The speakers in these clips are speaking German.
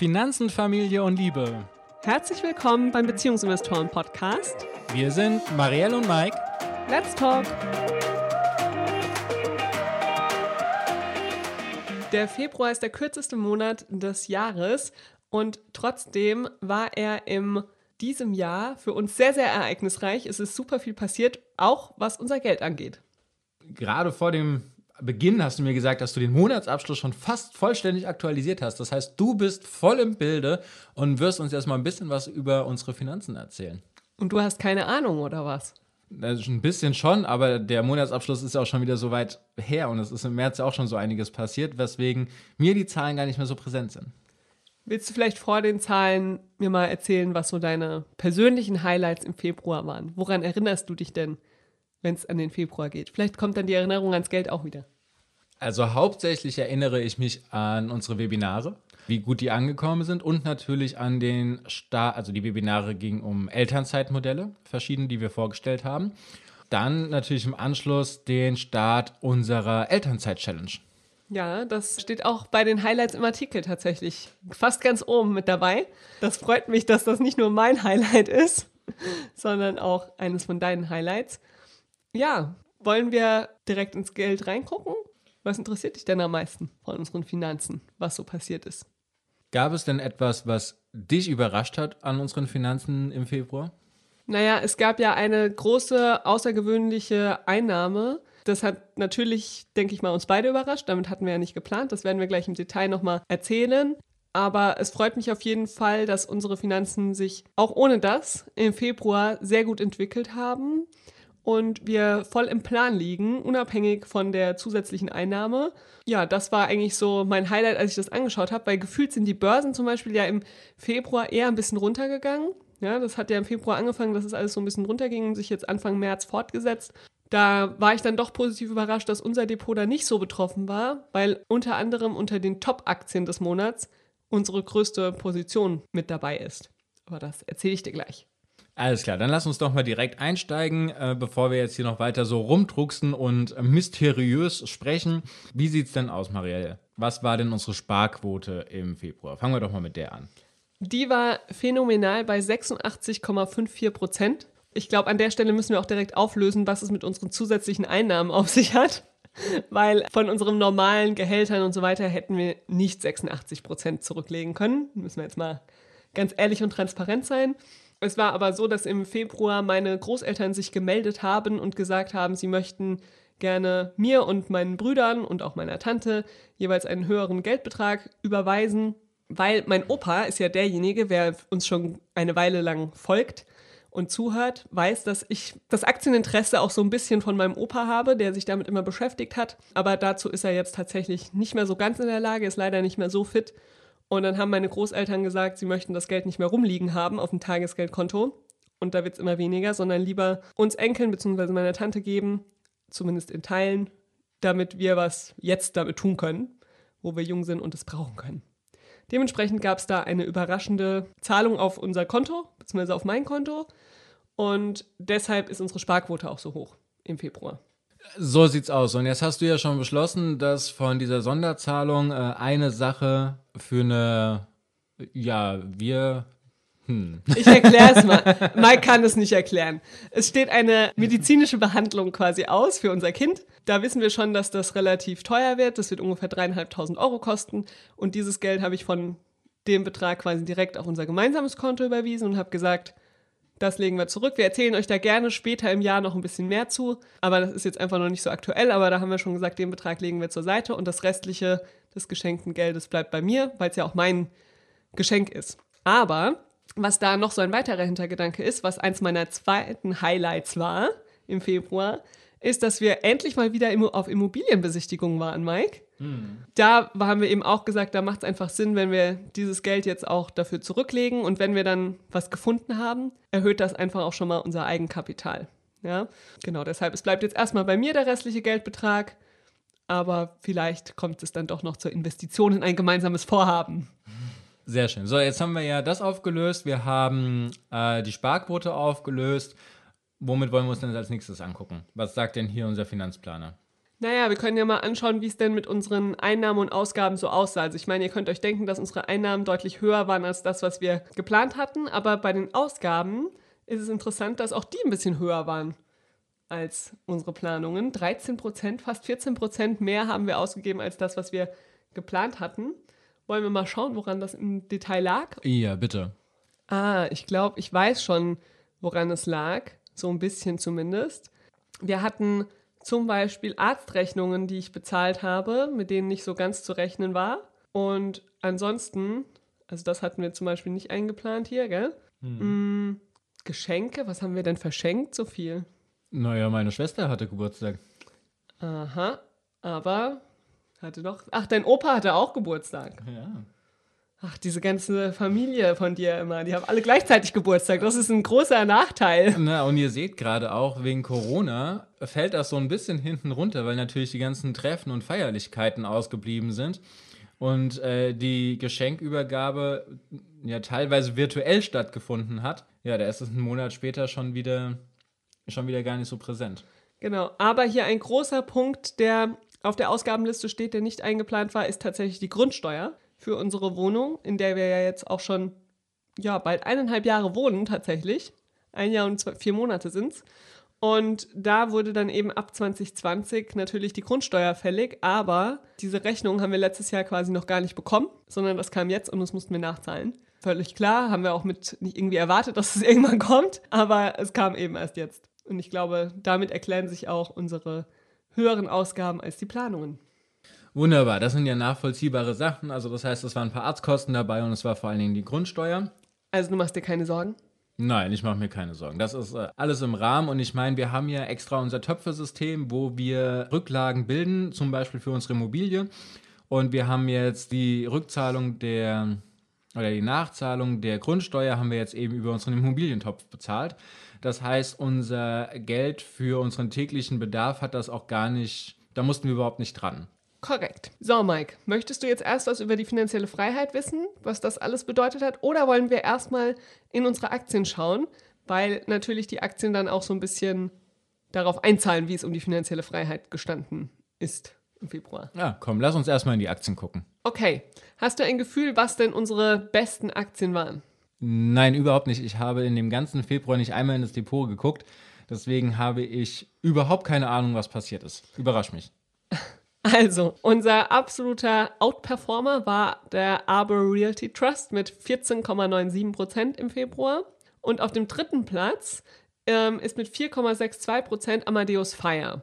Finanzen, Familie und Liebe. Herzlich willkommen beim Beziehungsinvestoren Podcast. Wir sind Marielle und Mike. Let's talk! Der Februar ist der kürzeste Monat des Jahres und trotzdem war er in diesem Jahr für uns sehr, sehr ereignisreich. Es ist super viel passiert, auch was unser Geld angeht. Gerade vor dem Beginn hast du mir gesagt, dass du den Monatsabschluss schon fast vollständig aktualisiert hast. Das heißt, du bist voll im Bilde und wirst uns erstmal ein bisschen was über unsere Finanzen erzählen. Und du hast keine Ahnung, oder was? Also ein bisschen schon, aber der Monatsabschluss ist ja auch schon wieder so weit her und es ist im März auch schon so einiges passiert, weswegen mir die Zahlen gar nicht mehr so präsent sind. Willst du vielleicht vor den Zahlen mir mal erzählen, was so deine persönlichen Highlights im Februar waren? Woran erinnerst du dich denn? Wenn es an den Februar geht. Vielleicht kommt dann die Erinnerung ans Geld auch wieder. Also hauptsächlich erinnere ich mich an unsere Webinare, wie gut die angekommen sind und natürlich an den Start, also die Webinare gingen um Elternzeitmodelle, verschiedene, die wir vorgestellt haben. Dann natürlich im Anschluss den Start unserer Elternzeit-Challenge. Ja, das steht auch bei den Highlights im Artikel tatsächlich fast ganz oben mit dabei. Das freut mich, dass das nicht nur mein Highlight ist, sondern auch eines von deinen Highlights. Ja, wollen wir direkt ins Geld reingucken? Was interessiert dich denn am meisten von unseren Finanzen, was so passiert ist? Gab es denn etwas, was dich überrascht hat an unseren Finanzen im Februar? Naja, es gab ja eine große, außergewöhnliche Einnahme. Das hat natürlich, denke ich mal, uns beide überrascht. Damit hatten wir ja nicht geplant. Das werden wir gleich im Detail nochmal erzählen. Aber es freut mich auf jeden Fall, dass unsere Finanzen sich auch ohne das im Februar sehr gut entwickelt haben und wir voll im Plan liegen, unabhängig von der zusätzlichen Einnahme. Ja, das war eigentlich so mein Highlight, als ich das angeschaut habe, weil gefühlt sind die Börsen zum Beispiel ja im Februar eher ein bisschen runtergegangen. Ja, das hat ja im Februar angefangen, dass es alles so ein bisschen runterging und sich jetzt Anfang März fortgesetzt. Da war ich dann doch positiv überrascht, dass unser Depot da nicht so betroffen war, weil unter anderem unter den Top-Aktien des Monats unsere größte Position mit dabei ist. Aber das erzähle ich dir gleich. Alles klar, dann lass uns doch mal direkt einsteigen, äh, bevor wir jetzt hier noch weiter so rumdrucksen und mysteriös sprechen. Wie sieht's denn aus, Marielle? Was war denn unsere Sparquote im Februar? Fangen wir doch mal mit der an. Die war phänomenal bei 86,54 Prozent. Ich glaube, an der Stelle müssen wir auch direkt auflösen, was es mit unseren zusätzlichen Einnahmen auf sich hat. Weil von unseren normalen Gehältern und so weiter hätten wir nicht 86 Prozent zurücklegen können. Müssen wir jetzt mal ganz ehrlich und transparent sein. Es war aber so, dass im Februar meine Großeltern sich gemeldet haben und gesagt haben, sie möchten gerne mir und meinen Brüdern und auch meiner Tante jeweils einen höheren Geldbetrag überweisen, weil mein Opa ist ja derjenige, wer uns schon eine Weile lang folgt und zuhört, weiß, dass ich das Aktieninteresse auch so ein bisschen von meinem Opa habe, der sich damit immer beschäftigt hat. Aber dazu ist er jetzt tatsächlich nicht mehr so ganz in der Lage, ist leider nicht mehr so fit. Und dann haben meine Großeltern gesagt, sie möchten das Geld nicht mehr rumliegen haben auf dem Tagesgeldkonto. Und da wird es immer weniger, sondern lieber uns Enkeln bzw. meiner Tante geben, zumindest in Teilen, damit wir was jetzt damit tun können, wo wir jung sind und es brauchen können. Dementsprechend gab es da eine überraschende Zahlung auf unser Konto, beziehungsweise auf mein Konto. Und deshalb ist unsere Sparquote auch so hoch im Februar. So sieht's aus. Und jetzt hast du ja schon beschlossen, dass von dieser Sonderzahlung äh, eine Sache für eine, ja, wir. Hm. Ich erkläre es mal. Mike kann es nicht erklären. Es steht eine medizinische Behandlung quasi aus für unser Kind. Da wissen wir schon, dass das relativ teuer wird. Das wird ungefähr dreieinhalbtausend Euro kosten. Und dieses Geld habe ich von dem Betrag quasi direkt auf unser gemeinsames Konto überwiesen und habe gesagt, das legen wir zurück. Wir erzählen euch da gerne später im Jahr noch ein bisschen mehr zu, aber das ist jetzt einfach noch nicht so aktuell. Aber da haben wir schon gesagt, den Betrag legen wir zur Seite und das restliche des geschenkten Geldes bleibt bei mir, weil es ja auch mein Geschenk ist. Aber was da noch so ein weiterer Hintergedanke ist, was eins meiner zweiten Highlights war im Februar, ist, dass wir endlich mal wieder auf Immobilienbesichtigungen waren, Mike. Hm. Da haben wir eben auch gesagt, da macht es einfach Sinn, wenn wir dieses Geld jetzt auch dafür zurücklegen und wenn wir dann was gefunden haben, erhöht das einfach auch schon mal unser Eigenkapital. Ja, genau, deshalb, es bleibt jetzt erstmal bei mir der restliche Geldbetrag, aber vielleicht kommt es dann doch noch zur Investition in ein gemeinsames Vorhaben. Sehr schön. So, jetzt haben wir ja das aufgelöst. Wir haben äh, die Sparquote aufgelöst. Womit wollen wir uns denn als nächstes angucken? Was sagt denn hier unser Finanzplaner? Naja, wir können ja mal anschauen, wie es denn mit unseren Einnahmen und Ausgaben so aussah. Also ich meine, ihr könnt euch denken, dass unsere Einnahmen deutlich höher waren als das, was wir geplant hatten. Aber bei den Ausgaben ist es interessant, dass auch die ein bisschen höher waren als unsere Planungen. 13 Prozent, fast 14 Prozent mehr haben wir ausgegeben als das, was wir geplant hatten. Wollen wir mal schauen, woran das im Detail lag? Ja, bitte. Ah, ich glaube, ich weiß schon, woran es lag. So ein bisschen zumindest. Wir hatten zum Beispiel Arztrechnungen, die ich bezahlt habe, mit denen nicht so ganz zu rechnen war. Und ansonsten, also das hatten wir zum Beispiel nicht eingeplant hier, gell? Hm. Mm, Geschenke, was haben wir denn verschenkt so viel? Naja, meine Schwester hatte Geburtstag. Aha, aber hatte doch. Ach, dein Opa hatte auch Geburtstag. Ja. Ach, diese ganze Familie von dir immer, die haben alle gleichzeitig Geburtstag. Das ist ein großer Nachteil. Na, und ihr seht gerade auch, wegen Corona fällt das so ein bisschen hinten runter, weil natürlich die ganzen Treffen und Feierlichkeiten ausgeblieben sind und äh, die Geschenkübergabe ja teilweise virtuell stattgefunden hat. Ja, da ist es einen Monat später schon wieder, schon wieder gar nicht so präsent. Genau, aber hier ein großer Punkt, der auf der Ausgabenliste steht, der nicht eingeplant war, ist tatsächlich die Grundsteuer für unsere Wohnung, in der wir ja jetzt auch schon ja, bald eineinhalb Jahre wohnen tatsächlich. Ein Jahr und zwei, vier Monate sind es. Und da wurde dann eben ab 2020 natürlich die Grundsteuer fällig, aber diese Rechnung haben wir letztes Jahr quasi noch gar nicht bekommen, sondern das kam jetzt und das mussten wir nachzahlen. Völlig klar, haben wir auch mit nicht irgendwie erwartet, dass es irgendwann kommt, aber es kam eben erst jetzt. Und ich glaube, damit erklären sich auch unsere höheren Ausgaben als die Planungen. Wunderbar, das sind ja nachvollziehbare Sachen. Also das heißt, es waren ein paar Arztkosten dabei und es war vor allen Dingen die Grundsteuer. Also du machst dir keine Sorgen? Nein, ich mache mir keine Sorgen. Das ist äh, alles im Rahmen und ich meine, wir haben ja extra unser Töpfesystem, wo wir Rücklagen bilden, zum Beispiel für unsere Immobilie. Und wir haben jetzt die Rückzahlung der oder die Nachzahlung der Grundsteuer haben wir jetzt eben über unseren Immobilientopf bezahlt. Das heißt, unser Geld für unseren täglichen Bedarf hat das auch gar nicht, da mussten wir überhaupt nicht dran. Korrekt. So, Mike, möchtest du jetzt erst was über die finanzielle Freiheit wissen, was das alles bedeutet hat? Oder wollen wir erstmal in unsere Aktien schauen? Weil natürlich die Aktien dann auch so ein bisschen darauf einzahlen, wie es um die finanzielle Freiheit gestanden ist im Februar. Ja, komm, lass uns erstmal in die Aktien gucken. Okay. Hast du ein Gefühl, was denn unsere besten Aktien waren? Nein, überhaupt nicht. Ich habe in dem ganzen Februar nicht einmal in das Depot geguckt. Deswegen habe ich überhaupt keine Ahnung, was passiert ist. Überrasch mich. Also, unser absoluter Outperformer war der Arbor Realty Trust mit 14,97% im Februar. Und auf dem dritten Platz ähm, ist mit 4,62% Amadeus Fire.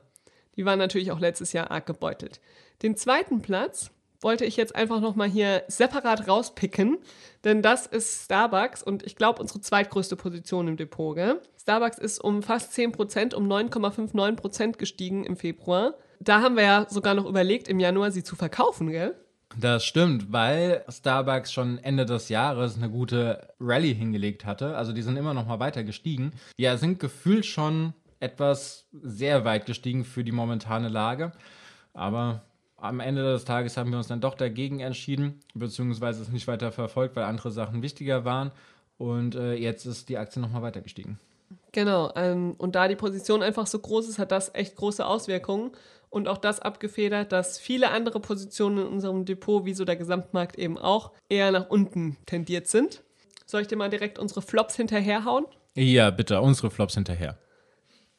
Die waren natürlich auch letztes Jahr arg gebeutelt. Den zweiten Platz wollte ich jetzt einfach nochmal hier separat rauspicken, denn das ist Starbucks und ich glaube unsere zweitgrößte Position im Depot. Gell? Starbucks ist um fast 10%, um 9,59% gestiegen im Februar. Da haben wir ja sogar noch überlegt, im Januar sie zu verkaufen, gell? Das stimmt, weil Starbucks schon Ende des Jahres eine gute Rallye hingelegt hatte. Also die sind immer noch mal weiter gestiegen. Ja, sind gefühlt schon etwas sehr weit gestiegen für die momentane Lage. Aber am Ende des Tages haben wir uns dann doch dagegen entschieden, beziehungsweise es nicht weiter verfolgt, weil andere Sachen wichtiger waren. Und äh, jetzt ist die Aktie nochmal weiter gestiegen. Genau, ähm, und da die Position einfach so groß ist, hat das echt große Auswirkungen und auch das abgefedert, dass viele andere Positionen in unserem Depot, wie so der Gesamtmarkt eben auch, eher nach unten tendiert sind. Soll ich dir mal direkt unsere Flops hinterherhauen? Ja, bitte, unsere Flops hinterher.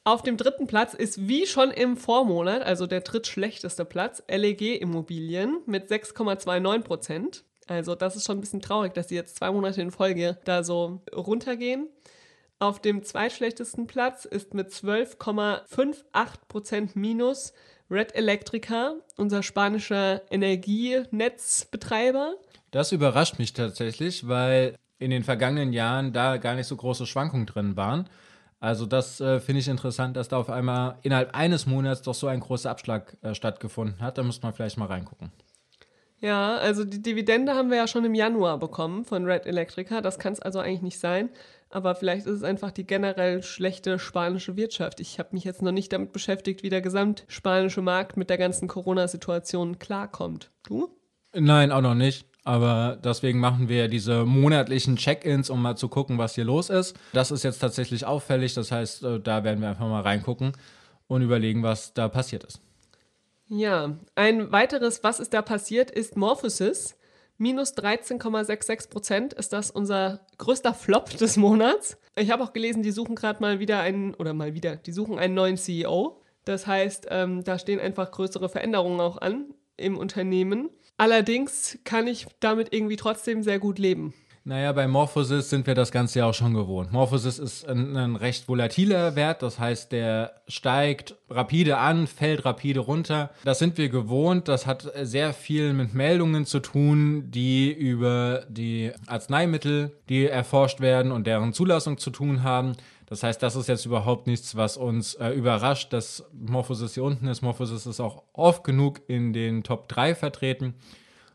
Auf dem dritten Platz ist wie schon im Vormonat, also der drittschlechteste Platz, LEG Immobilien mit 6,29 Prozent. Also das ist schon ein bisschen traurig, dass die jetzt zwei Monate in Folge da so runtergehen. Auf dem zweitschlechtesten Platz ist mit 12,58% Minus Red Electrica, unser spanischer Energienetzbetreiber. Das überrascht mich tatsächlich, weil in den vergangenen Jahren da gar nicht so große Schwankungen drin waren. Also das äh, finde ich interessant, dass da auf einmal innerhalb eines Monats doch so ein großer Abschlag äh, stattgefunden hat. Da muss man vielleicht mal reingucken. Ja, also die Dividende haben wir ja schon im Januar bekommen von Red Electrica. Das kann es also eigentlich nicht sein. Aber vielleicht ist es einfach die generell schlechte spanische Wirtschaft. Ich habe mich jetzt noch nicht damit beschäftigt, wie der gesamtspanische Markt mit der ganzen Corona-Situation klarkommt. Du? Nein, auch noch nicht. Aber deswegen machen wir diese monatlichen Check-ins, um mal zu gucken, was hier los ist. Das ist jetzt tatsächlich auffällig. Das heißt, äh, da werden wir einfach mal reingucken und überlegen, was da passiert ist. Ja, ein weiteres, was ist da passiert, ist Morphosis. Minus 13,66 Prozent ist das unser größter Flop des Monats. Ich habe auch gelesen, die suchen gerade mal wieder einen, oder mal wieder, die suchen einen neuen CEO. Das heißt, ähm, da stehen einfach größere Veränderungen auch an im Unternehmen. Allerdings kann ich damit irgendwie trotzdem sehr gut leben. Naja, bei Morphosis sind wir das Ganze ja auch schon gewohnt. Morphosis ist ein, ein, recht volatiler Wert, das heißt, der steigt rapide an, fällt rapide runter. Das sind wir gewohnt. Das hat sehr viel mit Meldungen zu tun, die über die Arzneimittel, die erforscht werden und deren Zulassung zu tun haben. Das heißt, das ist jetzt überhaupt nichts, was uns äh, überrascht, dass Morphosis hier unten ist. Morphosis ist auch oft genug in den Top 3 vertreten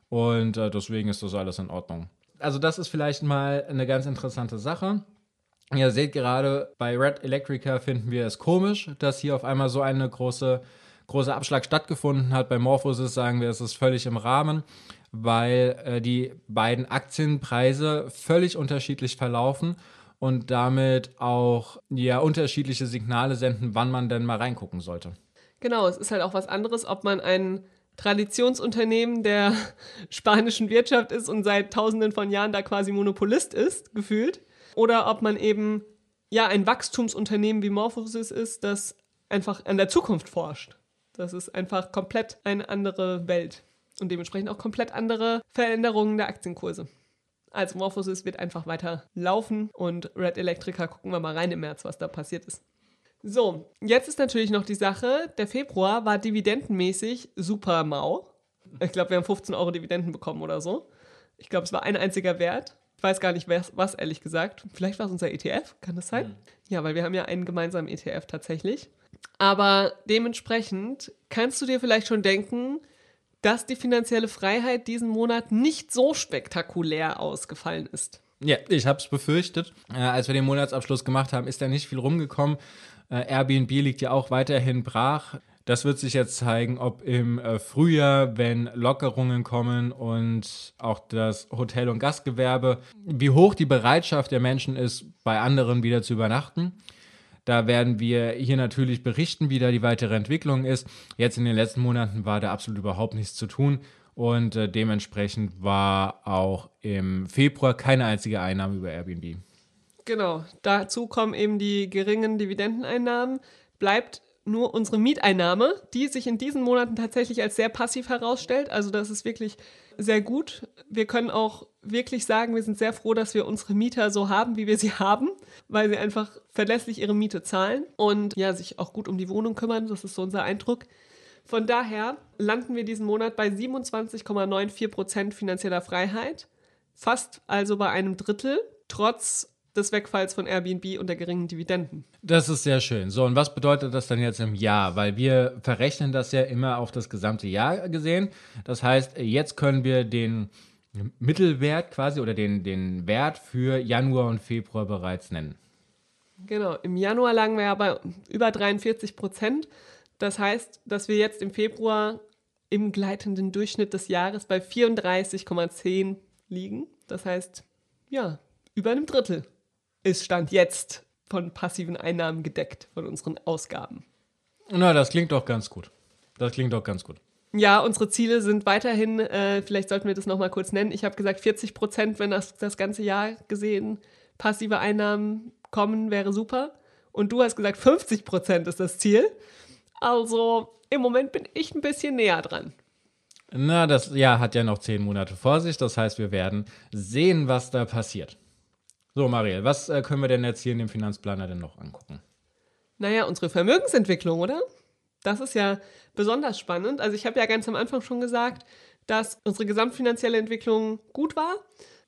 und äh, deswegen ist das alles in Ordnung also das ist vielleicht mal eine ganz interessante Sache. Ihr seht gerade, bei Red Electrica finden wir es komisch, dass hier auf einmal so eine große, große Abschlag stattgefunden hat. Bei Morphosis sagen wir, es ist völlig im Rahmen, weil äh, die beiden Aktienpreise völlig unterschiedlich verlaufen und damit auch ja unterschiedliche Signale senden, wann man denn mal reingucken sollte. Genau, es ist halt auch was anderes, ob man einen Traditionsunternehmen der spanischen Wirtschaft ist und seit tausenden von Jahren da quasi Monopolist ist, gefühlt. Oder ob man eben ja ein Wachstumsunternehmen wie Morphosis ist, das einfach an der Zukunft forscht. Das ist einfach komplett eine andere Welt und dementsprechend auch komplett andere Veränderungen der Aktienkurse. Also Morphosis wird einfach weiter laufen und Red Electrica gucken wir mal rein im März, was da passiert ist. So, jetzt ist natürlich noch die Sache, der Februar war dividendenmäßig super mau. Ich glaube, wir haben 15 Euro Dividenden bekommen oder so. Ich glaube, es war ein einziger Wert. Ich weiß gar nicht, was, was ehrlich gesagt. Vielleicht war es unser ETF, kann das sein? Mhm. Ja, weil wir haben ja einen gemeinsamen ETF tatsächlich. Aber dementsprechend kannst du dir vielleicht schon denken, dass die finanzielle Freiheit diesen Monat nicht so spektakulär ausgefallen ist. Ja, ich habe es befürchtet. Äh, als wir den Monatsabschluss gemacht haben, ist da nicht viel rumgekommen. Äh, Airbnb liegt ja auch weiterhin brach. Das wird sich jetzt zeigen, ob im äh, Frühjahr, wenn Lockerungen kommen und auch das Hotel- und Gastgewerbe, wie hoch die Bereitschaft der Menschen ist, bei anderen wieder zu übernachten. Da werden wir hier natürlich berichten, wie da die weitere Entwicklung ist. Jetzt in den letzten Monaten war da absolut überhaupt nichts zu tun und äh, dementsprechend war auch im Februar keine einzige Einnahme über Airbnb. Genau, dazu kommen eben die geringen Dividendeneinnahmen. Bleibt nur unsere Mieteinnahme, die sich in diesen Monaten tatsächlich als sehr passiv herausstellt. Also das ist wirklich sehr gut. Wir können auch wirklich sagen, wir sind sehr froh, dass wir unsere Mieter so haben, wie wir sie haben, weil sie einfach verlässlich ihre Miete zahlen und ja, sich auch gut um die Wohnung kümmern. Das ist so unser Eindruck. Von daher landen wir diesen Monat bei 27,94 Prozent finanzieller Freiheit, fast also bei einem Drittel, trotz des Wegfalls von Airbnb und der geringen Dividenden. Das ist sehr schön. So, und was bedeutet das dann jetzt im Jahr? Weil wir verrechnen das ja immer auf das gesamte Jahr gesehen. Das heißt, jetzt können wir den Mittelwert quasi oder den, den Wert für Januar und Februar bereits nennen. Genau, im Januar lagen wir ja bei über 43 Prozent. Das heißt, dass wir jetzt im Februar im gleitenden Durchschnitt des Jahres bei 34,10 liegen. Das heißt, ja, über einem Drittel ist Stand jetzt von passiven Einnahmen gedeckt, von unseren Ausgaben. Na, das klingt doch ganz gut. Das klingt doch ganz gut. Ja, unsere Ziele sind weiterhin, äh, vielleicht sollten wir das nochmal kurz nennen. Ich habe gesagt, 40 Prozent, wenn das das ganze Jahr gesehen passive Einnahmen kommen, wäre super. Und du hast gesagt, 50 Prozent ist das Ziel. Also im Moment bin ich ein bisschen näher dran. Na, das Jahr hat ja noch zehn Monate vor sich. Das heißt, wir werden sehen, was da passiert. So, Marielle, was äh, können wir denn jetzt hier in dem Finanzplaner denn noch angucken? Naja, unsere Vermögensentwicklung, oder? Das ist ja besonders spannend. Also ich habe ja ganz am Anfang schon gesagt, dass unsere gesamtfinanzielle Entwicklung gut war.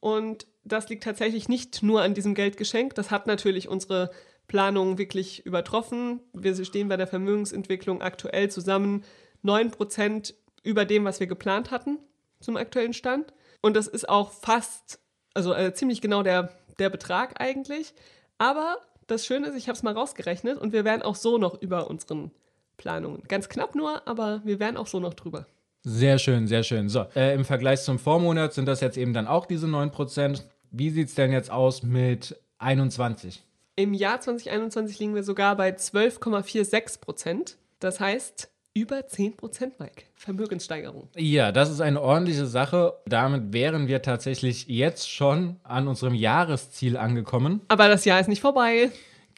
Und das liegt tatsächlich nicht nur an diesem Geldgeschenk. Das hat natürlich unsere Planung wirklich übertroffen. Wir stehen bei der Vermögensentwicklung aktuell zusammen 9% über dem, was wir geplant hatten zum aktuellen Stand. Und das ist auch fast, also äh, ziemlich genau der der Betrag eigentlich. Aber das Schöne ist, ich habe es mal rausgerechnet und wir wären auch so noch über unseren Planungen. Ganz knapp nur, aber wir wären auch so noch drüber. Sehr schön, sehr schön. So, äh, im Vergleich zum Vormonat sind das jetzt eben dann auch diese 9%. Wie sieht es denn jetzt aus mit 21? Im Jahr 2021 liegen wir sogar bei 12,46 Prozent. Das heißt, Über 10 Prozent, Mike. Vermögenssteigerung. Ja, das ist eine ordentliche Sache. Damit wären wir tatsächlich jetzt schon an unserem Jahresziel angekommen. Aber das Jahr ist nicht vorbei.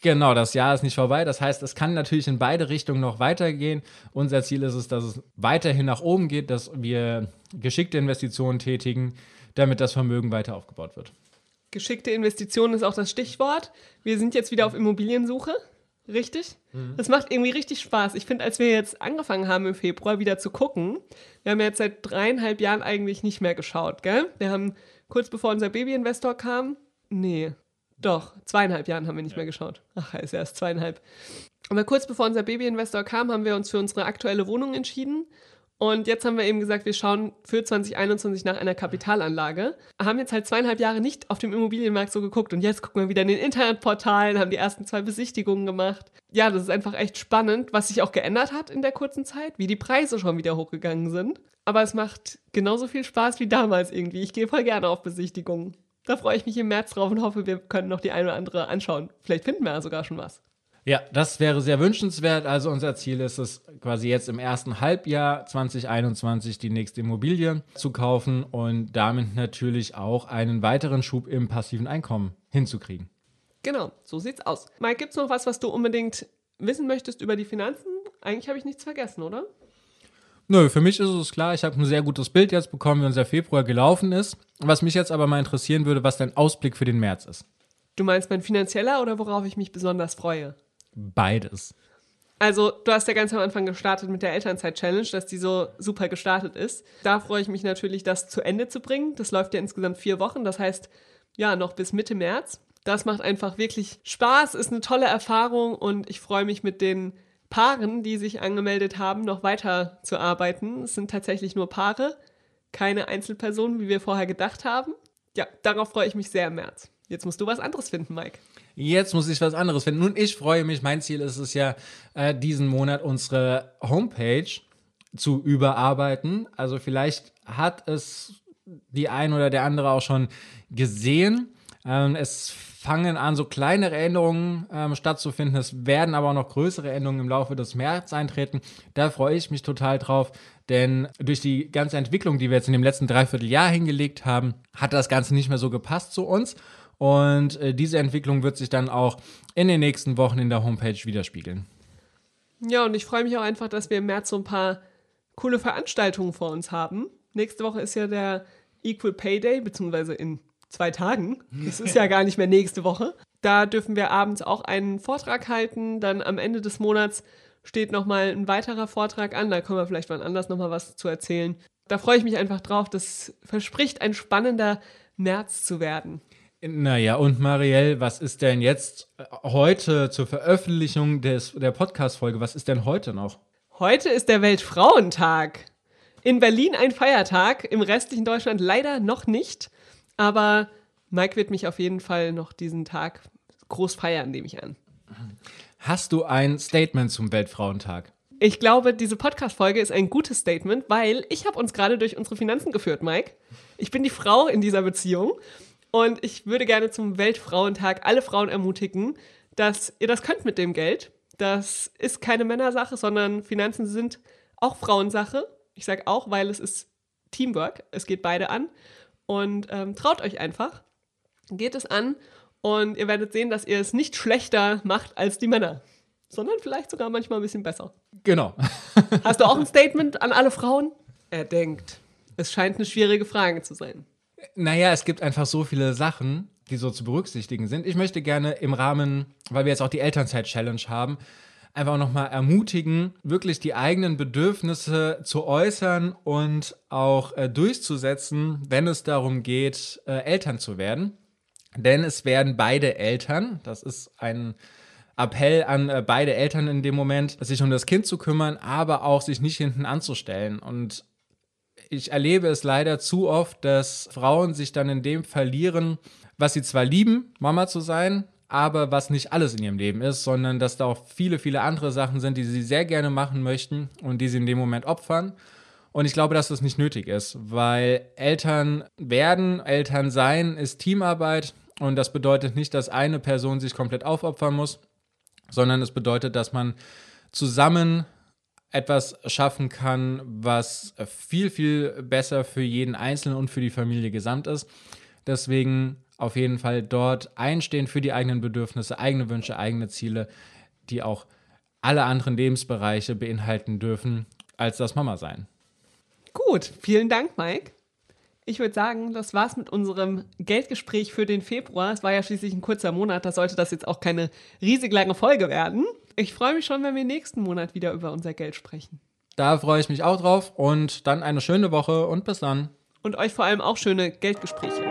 Genau, das Jahr ist nicht vorbei. Das heißt, es kann natürlich in beide Richtungen noch weitergehen. Unser Ziel ist es, dass es weiterhin nach oben geht, dass wir geschickte Investitionen tätigen, damit das Vermögen weiter aufgebaut wird. Geschickte Investitionen ist auch das Stichwort. Wir sind jetzt wieder auf Immobiliensuche. Richtig? Mhm. Das macht irgendwie richtig Spaß. Ich finde, als wir jetzt angefangen haben im Februar wieder zu gucken, wir haben jetzt seit dreieinhalb Jahren eigentlich nicht mehr geschaut, gell? Wir haben kurz bevor unser Babyinvestor kam, nee, doch, zweieinhalb Jahren haben wir nicht ja. mehr geschaut. Ach, ist erst zweieinhalb. Aber kurz bevor unser Babyinvestor kam, haben wir uns für unsere aktuelle Wohnung entschieden und jetzt haben wir eben gesagt, wir schauen für 2021 nach einer Kapitalanlage. Haben jetzt halt zweieinhalb Jahre nicht auf dem Immobilienmarkt so geguckt und jetzt gucken wir wieder in den Internetportalen, haben die ersten zwei Besichtigungen gemacht. Ja, das ist einfach echt spannend, was sich auch geändert hat in der kurzen Zeit, wie die Preise schon wieder hochgegangen sind. Aber es macht genauso viel Spaß wie damals irgendwie. Ich gehe voll gerne auf Besichtigungen. Da freue ich mich im März drauf und hoffe, wir können noch die eine oder andere anschauen. Vielleicht finden wir ja sogar schon was. Ja, das wäre sehr wünschenswert. Also unser Ziel ist es quasi jetzt im ersten Halbjahr 2021 die nächste Immobilie zu kaufen und damit natürlich auch einen weiteren Schub im passiven Einkommen hinzukriegen. Genau, so sieht's aus. Mike, gibt's noch was, was du unbedingt wissen möchtest über die Finanzen? Eigentlich habe ich nichts vergessen, oder? Nö, für mich ist es klar, ich habe ein sehr gutes Bild jetzt bekommen, wie unser Februar gelaufen ist. Was mich jetzt aber mal interessieren würde, was dein Ausblick für den März ist. Du meinst mein finanzieller oder worauf ich mich besonders freue? Beides. Also, du hast ja ganz am Anfang gestartet mit der Elternzeit-Challenge, dass die so super gestartet ist. Da freue ich mich natürlich, das zu Ende zu bringen. Das läuft ja insgesamt vier Wochen, das heißt, ja, noch bis Mitte März. Das macht einfach wirklich Spaß, ist eine tolle Erfahrung und ich freue mich mit den Paaren, die sich angemeldet haben, noch weiter zu arbeiten. Es sind tatsächlich nur Paare, keine Einzelpersonen, wie wir vorher gedacht haben. Ja, darauf freue ich mich sehr im März. Jetzt musst du was anderes finden, Mike. Jetzt muss ich was anderes finden. Nun, ich freue mich. Mein Ziel ist es ja, äh, diesen Monat unsere Homepage zu überarbeiten. Also vielleicht hat es die ein oder der andere auch schon gesehen. Ähm, es fangen an, so kleinere Änderungen ähm, stattzufinden. Es werden aber auch noch größere Änderungen im Laufe des März eintreten. Da freue ich mich total drauf, denn durch die ganze Entwicklung, die wir jetzt in dem letzten Dreivierteljahr hingelegt haben, hat das Ganze nicht mehr so gepasst zu uns. Und äh, diese Entwicklung wird sich dann auch in den nächsten Wochen in der Homepage widerspiegeln. Ja, und ich freue mich auch einfach, dass wir im März so ein paar coole Veranstaltungen vor uns haben. Nächste Woche ist ja der Equal Pay Day, beziehungsweise in zwei Tagen. Das ist ja gar nicht mehr nächste Woche. Da dürfen wir abends auch einen Vortrag halten. Dann am Ende des Monats steht nochmal ein weiterer Vortrag an. Da können wir vielleicht mal anders nochmal was zu erzählen. Da freue ich mich einfach drauf. Das verspricht ein spannender März zu werden. Naja, und Marielle, was ist denn jetzt äh, heute zur Veröffentlichung des, der Podcast-Folge? Was ist denn heute noch? Heute ist der Weltfrauentag. In Berlin ein Feiertag, im restlichen Deutschland leider noch nicht. Aber Mike wird mich auf jeden Fall noch diesen Tag groß feiern, nehme ich an. Hast du ein Statement zum Weltfrauentag? Ich glaube, diese Podcast-Folge ist ein gutes Statement, weil ich habe uns gerade durch unsere Finanzen geführt, Mike. Ich bin die Frau in dieser Beziehung und ich würde gerne zum Weltfrauentag alle Frauen ermutigen, dass ihr das könnt mit dem Geld. Das ist keine Männersache, sondern Finanzen sind auch Frauensache. Ich sage auch, weil es ist Teamwork. Es geht beide an. Und ähm, traut euch einfach. Geht es an und ihr werdet sehen, dass ihr es nicht schlechter macht als die Männer, sondern vielleicht sogar manchmal ein bisschen besser. Genau. Hast du auch ein Statement an alle Frauen? Er denkt. Es scheint eine schwierige Frage zu sein. Naja, es gibt einfach so viele Sachen, die so zu berücksichtigen sind. Ich möchte gerne im Rahmen, weil wir jetzt auch die Elternzeit-Challenge haben, einfach nochmal ermutigen, wirklich die eigenen Bedürfnisse zu äußern und auch äh, durchzusetzen, wenn es darum geht, äh, Eltern zu werden. Denn es werden beide Eltern, das ist ein Appell an äh, beide Eltern in dem Moment, sich um das Kind zu kümmern, aber auch sich nicht hinten anzustellen. Und ich erlebe es leider zu oft, dass Frauen sich dann in dem verlieren, was sie zwar lieben, Mama zu sein, aber was nicht alles in ihrem Leben ist, sondern dass da auch viele, viele andere Sachen sind, die sie sehr gerne machen möchten und die sie in dem Moment opfern. Und ich glaube, dass das nicht nötig ist, weil Eltern werden, Eltern sein ist Teamarbeit und das bedeutet nicht, dass eine Person sich komplett aufopfern muss, sondern es bedeutet, dass man zusammen etwas schaffen kann, was viel, viel besser für jeden Einzelnen und für die Familie gesamt ist. Deswegen auf jeden Fall dort einstehen für die eigenen Bedürfnisse, eigene Wünsche, eigene Ziele, die auch alle anderen Lebensbereiche beinhalten dürfen, als das Mama sein. Gut, vielen Dank, Mike. Ich würde sagen, das war's mit unserem Geldgespräch für den Februar. Es war ja schließlich ein kurzer Monat, da sollte das jetzt auch keine riesig lange Folge werden. Ich freue mich schon, wenn wir nächsten Monat wieder über unser Geld sprechen. Da freue ich mich auch drauf und dann eine schöne Woche und bis dann. Und euch vor allem auch schöne Geldgespräche.